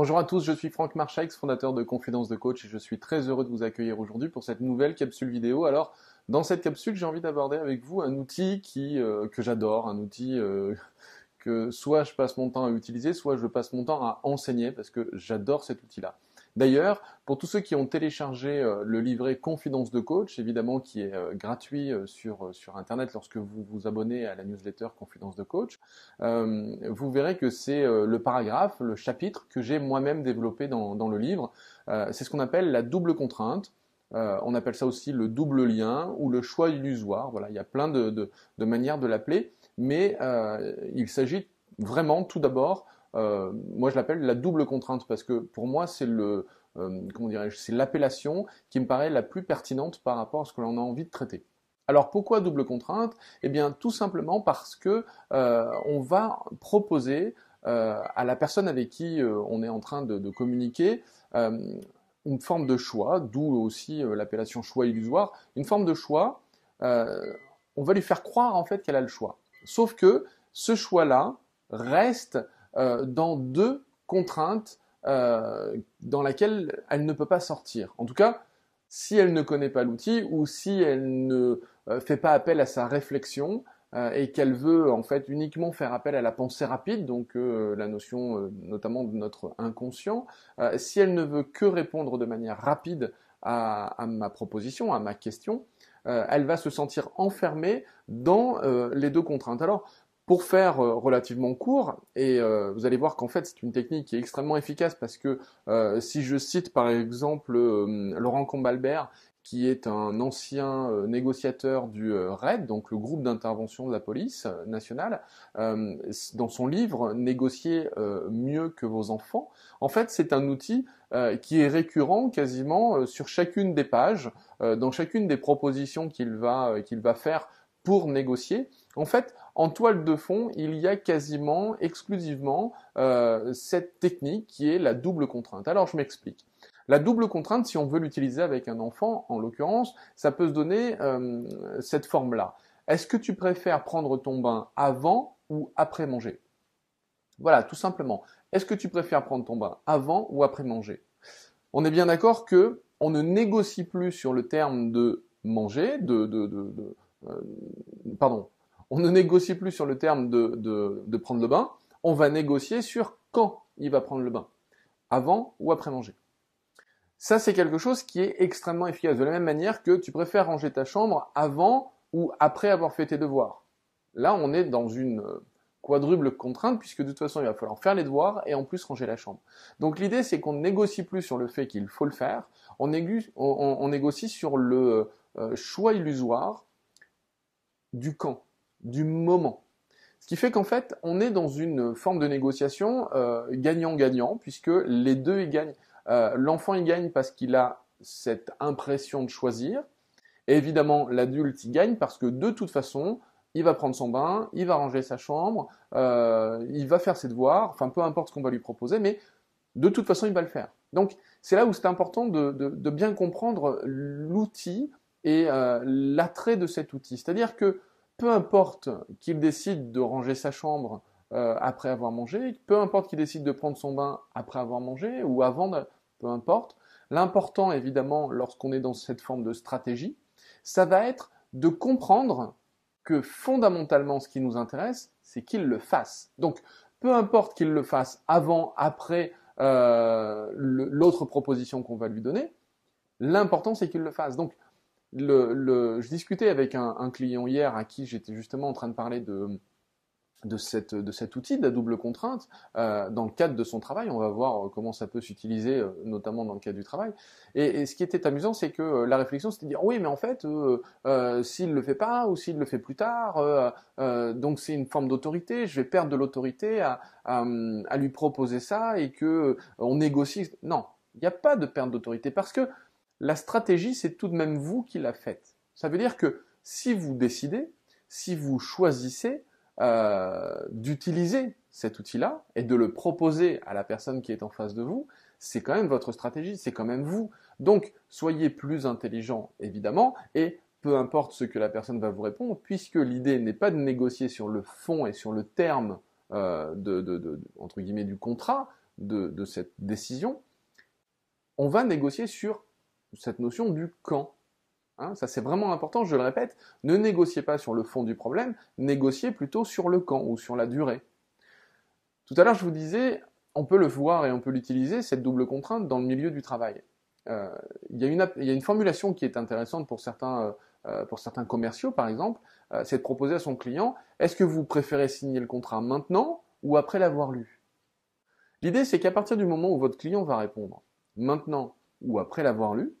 Bonjour à tous, je suis Franck Marchaix, fondateur de Confidence de Coach et je suis très heureux de vous accueillir aujourd'hui pour cette nouvelle capsule vidéo. Alors, dans cette capsule, j'ai envie d'aborder avec vous un outil euh, que j'adore, un outil euh, que soit je passe mon temps à utiliser, soit je passe mon temps à enseigner parce que j'adore cet outil-là. D'ailleurs, pour tous ceux qui ont téléchargé euh, le livret Confidence de coach, évidemment qui est euh, gratuit euh, sur, Internet lorsque vous vous abonnez à la newsletter Confidence de coach, vous verrez que c'est le paragraphe, le chapitre que j'ai moi-même développé dans, le livre. c'est ce qu'on appelle la double contrainte. on appelle ça aussi le double lien ou le choix illusoire. Voilà, il y a plein de manières de l'appeler, mais il s'agit vraiment tout d'abord euh, moi je l'appelle la double contrainte parce que pour moi c'est le euh, comment dirais-je c'est l'appellation qui me paraît la plus pertinente par rapport à ce que l'on a envie de traiter. Alors pourquoi double contrainte? Eh bien tout simplement parce que euh, on va proposer à la personne avec qui on est en train de, de communiquer une forme de choix, d'où aussi l'appellation choix illusoire, une forme de choix. on va lui faire croire en fait qu'elle a le choix. Sauf que ce choix-là reste euh, dans deux contraintes euh, dans lesquelles elle ne peut pas sortir. En tout cas, si elle ne connaît pas l'outil ou si elle ne euh, fait pas appel à sa réflexion et qu'elle veut en fait uniquement faire appel à la pensée rapide, donc la notion notamment de notre inconscient, si elle ne veut que répondre de manière rapide à, ma proposition, à ma question, elle va se sentir enfermée dans les deux contraintes. Alors, pour faire euh, relativement court, et euh, vous allez voir qu'en fait c'est une technique qui est extrêmement efficace parce que euh, si je cite par exemple Laurent Combalbert, qui est un ancien négociateur du RAID, donc le groupe d'intervention de la police nationale, dans son livre Négocier mieux que vos enfants, en fait c'est un outil qui est récurrent quasiment sur chacune des pages, dans chacune des propositions qu'il va, qu'il va faire pour négocier. En fait, en toile de fond, il y a quasiment exclusivement euh, cette technique qui est la double contrainte. Alors je m'explique. La double contrainte, si on veut l'utiliser avec un enfant, en l'occurrence, ça peut se donner euh, cette forme-là. Est-ce que tu préfères prendre ton bain avant ou après manger? Voilà, tout simplement. Est-ce que tu préfères prendre ton bain avant ou après manger? On est bien d'accord que on ne négocie plus sur le terme de manger, de, de, euh, pardon, on ne négocie plus sur le terme de, prendre le bain, on va négocier sur quand il va prendre le bain, avant ou après manger. Ça, c'est quelque chose qui est extrêmement efficace. De la même manière que tu préfères ranger ta chambre avant ou après avoir fait tes devoirs. Là, on est dans une quadruple contrainte puisque de toute façon, il va falloir faire les devoirs et en plus ranger la chambre. Donc l'idée, c'est qu'on ne négocie plus sur le fait qu'il faut le faire, on, négocie sur le euh, choix illusoire du quand du moment. Ce qui fait qu'en fait, on est dans une forme de négociation euh, gagnant-gagnant, puisque les deux y gagnent. Euh, l'enfant y gagne parce qu'il a cette impression de choisir, et évidemment l'adulte y gagne parce que de toute façon, il va prendre son bain, il va ranger sa chambre, euh, il va faire ses devoirs, enfin peu importe ce qu'on va lui proposer, mais de toute façon il va le faire. Donc c'est là où c'est important de, bien comprendre l'outil et l'attrait de cet outil. C'est-à-dire que peu importe qu'il décide de ranger sa chambre euh, après avoir mangé, peu importe qu'il décide de prendre son bain après avoir mangé ou avant, peu importe. L'important, évidemment, lorsqu'on est dans cette forme de stratégie, ça va être de comprendre que fondamentalement, ce qui nous intéresse, c'est qu'il le fasse. Donc, peu importe qu'il le fasse avant, après euh, l'autre proposition qu'on va lui donner, l'important, c'est qu'il le fasse. Donc, le, je discutais avec un, client hier à qui j'étais justement en train de parler de, de, cette, de cet outil de la double contrainte euh, dans le cadre de son travail. On va voir euh, comment ça peut s'utiliser, euh, notamment dans le cadre du travail. Et, ce qui était amusant, c'est que la réflexion, c'était de dire oui, mais en fait, s'il le fait pas ou s'il le fait plus tard, donc c'est une forme d'autorité. Je vais perdre de l'autorité à, à, à, lui proposer ça et que on négocie. Non, il n'y a pas de perte d'autorité parce que la stratégie, c'est tout de même vous qui la faites. Ça veut dire que si vous décidez, si vous choisissez euh, d'utiliser cet outil-là et de le proposer à la personne qui est en face de vous, c'est quand même votre stratégie, c'est quand même vous. Donc, soyez plus intelligent, évidemment, et peu importe ce que la personne va vous répondre, puisque l'idée n'est pas de négocier sur le fond et sur le terme euh, de, du contrat, de, cette décision, on va négocier sur cette notion du quand. Hein, ça c'est vraiment important, je le répète, ne négociez pas sur le fond du problème, négociez plutôt sur le quand ou sur la durée. Tout à l'heure je vous disais, on peut le voir et on peut l'utiliser, cette double contrainte, dans le milieu du travail. Euh, il, y a une, formulation qui est intéressante pour certains, euh, euh, pour certains commerciaux, par exemple, c'est de proposer à son client, est-ce que vous préférez signer le contrat maintenant ou après l'avoir lu? L'idée, c'est qu'à partir du moment où votre client va répondre maintenant ou après l'avoir lu,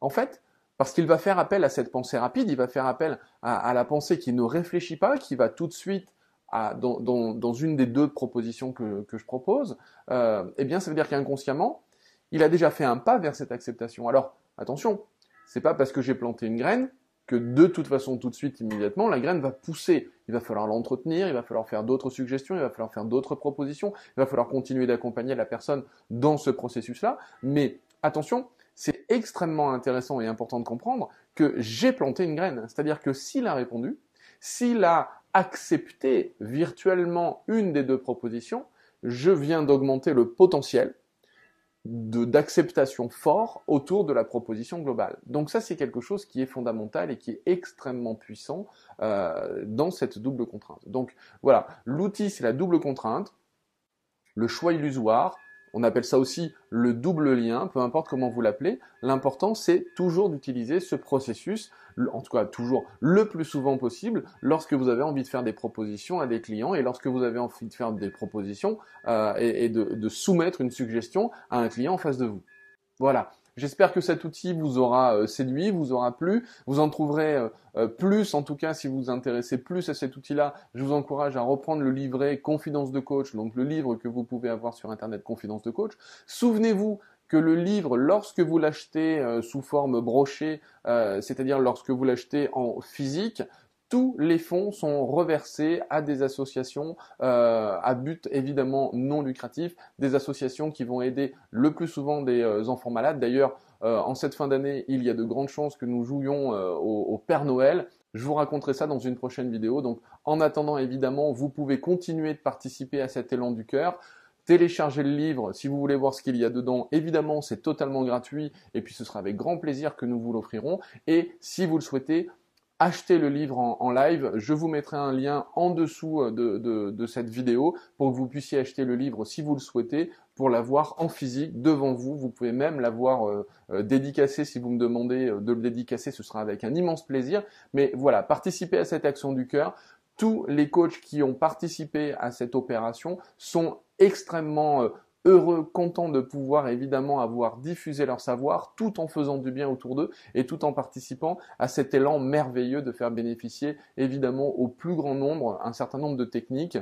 en fait, parce qu'il va faire appel à cette pensée rapide, il va faire appel à, la pensée qui ne réfléchit pas, qui va tout de suite dans, une des deux propositions que, je propose, eh bien, ça veut dire qu'inconsciemment, il a déjà fait un pas vers cette acceptation. Alors, attention, c'est pas parce que j'ai planté une graine que de toute façon, tout de suite, immédiatement, la graine va pousser. Il va falloir l'entretenir, il va falloir faire d'autres suggestions, il va falloir faire d'autres propositions, il va falloir continuer d'accompagner la personne dans ce processus-là. Mais attention, c'est extrêmement intéressant et important de comprendre que j'ai planté une graine. C'est-à-dire que s'il a répondu, s'il a accepté virtuellement une des deux propositions, je viens d'augmenter le potentiel d'acceptation fort autour de la proposition globale. Donc ça, c'est quelque chose qui est fondamental et qui est extrêmement puissant euh, dans cette double contrainte. Donc voilà, l'outil, c'est la double contrainte, le choix illusoire, on appelle ça aussi le double lien, peu importe comment vous l'appelez. L'important, c'est toujours d'utiliser ce processus, en tout cas toujours le plus souvent possible, lorsque vous avez envie de faire des propositions à des clients et lorsque vous avez envie de faire des propositions euh, et, de soumettre une suggestion à un client en face de vous. Voilà. J'espère que cet outil vous aura euh, séduit, vous aura plu. Vous en trouverez euh, euh, plus, en tout cas, si vous vous intéressez plus à cet outil-là. Je vous encourage à reprendre le livret Confidence de coach, donc le livre que vous pouvez avoir sur Internet Confidence de coach. Souvenez-vous que le livre, lorsque vous l'achetez sous forme brochée, c'est-à-dire lorsque vous l'achetez en physique, tous les fonds sont reversés à des associations euh, à but évidemment non lucratif, des associations qui vont aider le plus souvent des euh, enfants malades. D'ailleurs, euh, en cette fin d'année, il y a de grandes chances que nous jouions au, au, Père Noël. Je vous raconterai ça dans une prochaine vidéo. Donc, en attendant, évidemment, vous pouvez continuer de participer à cet élan du cœur. Téléchargez le livre si vous voulez voir ce qu'il y a dedans. Évidemment, c'est totalement gratuit et puis ce sera avec grand plaisir que nous vous l'offrirons. Et si vous le souhaitez, achetez le livre en, live. Je vous mettrai un lien en dessous euh, de, cette vidéo pour que vous puissiez acheter le livre si vous le souhaitez, pour l'avoir en physique devant vous. Vous pouvez même l'avoir euh, euh, dédicacé si vous me demandez de le dédicacer, ce sera avec un immense plaisir. Mais voilà, participez à cette action du cœur. Tous les coachs qui ont participé à cette opération sont extrêmement heureux, contents de pouvoir évidemment avoir diffusé leur savoir tout en faisant du bien autour d'eux et tout en participant à cet élan merveilleux de faire bénéficier évidemment au plus grand nombre un certain nombre de techniques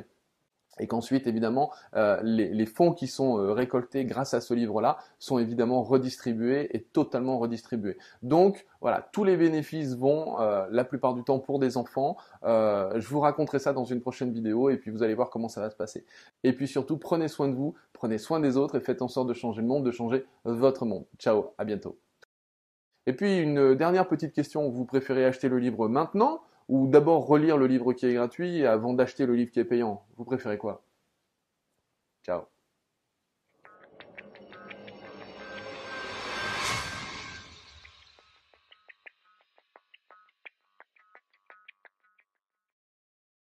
et qu'ensuite évidemment euh, les, fonds qui sont euh, récoltés grâce à ce livre-là sont évidemment redistribués et totalement redistribués. Donc voilà, tous les bénéfices vont euh, la plupart du temps pour des enfants. je vous raconterai ça dans une prochaine vidéo et puis vous allez voir comment ça va se passer. Et puis surtout, prenez soin de vous, prenez soin des autres et faites en sorte de changer le monde, de changer votre monde. Ciao, à bientôt. Et puis une dernière petite question, vous préférez acheter le livre maintenant ou d'abord relire le livre qui est gratuit avant d'acheter le livre qui est payant. Vous préférez quoi? Ciao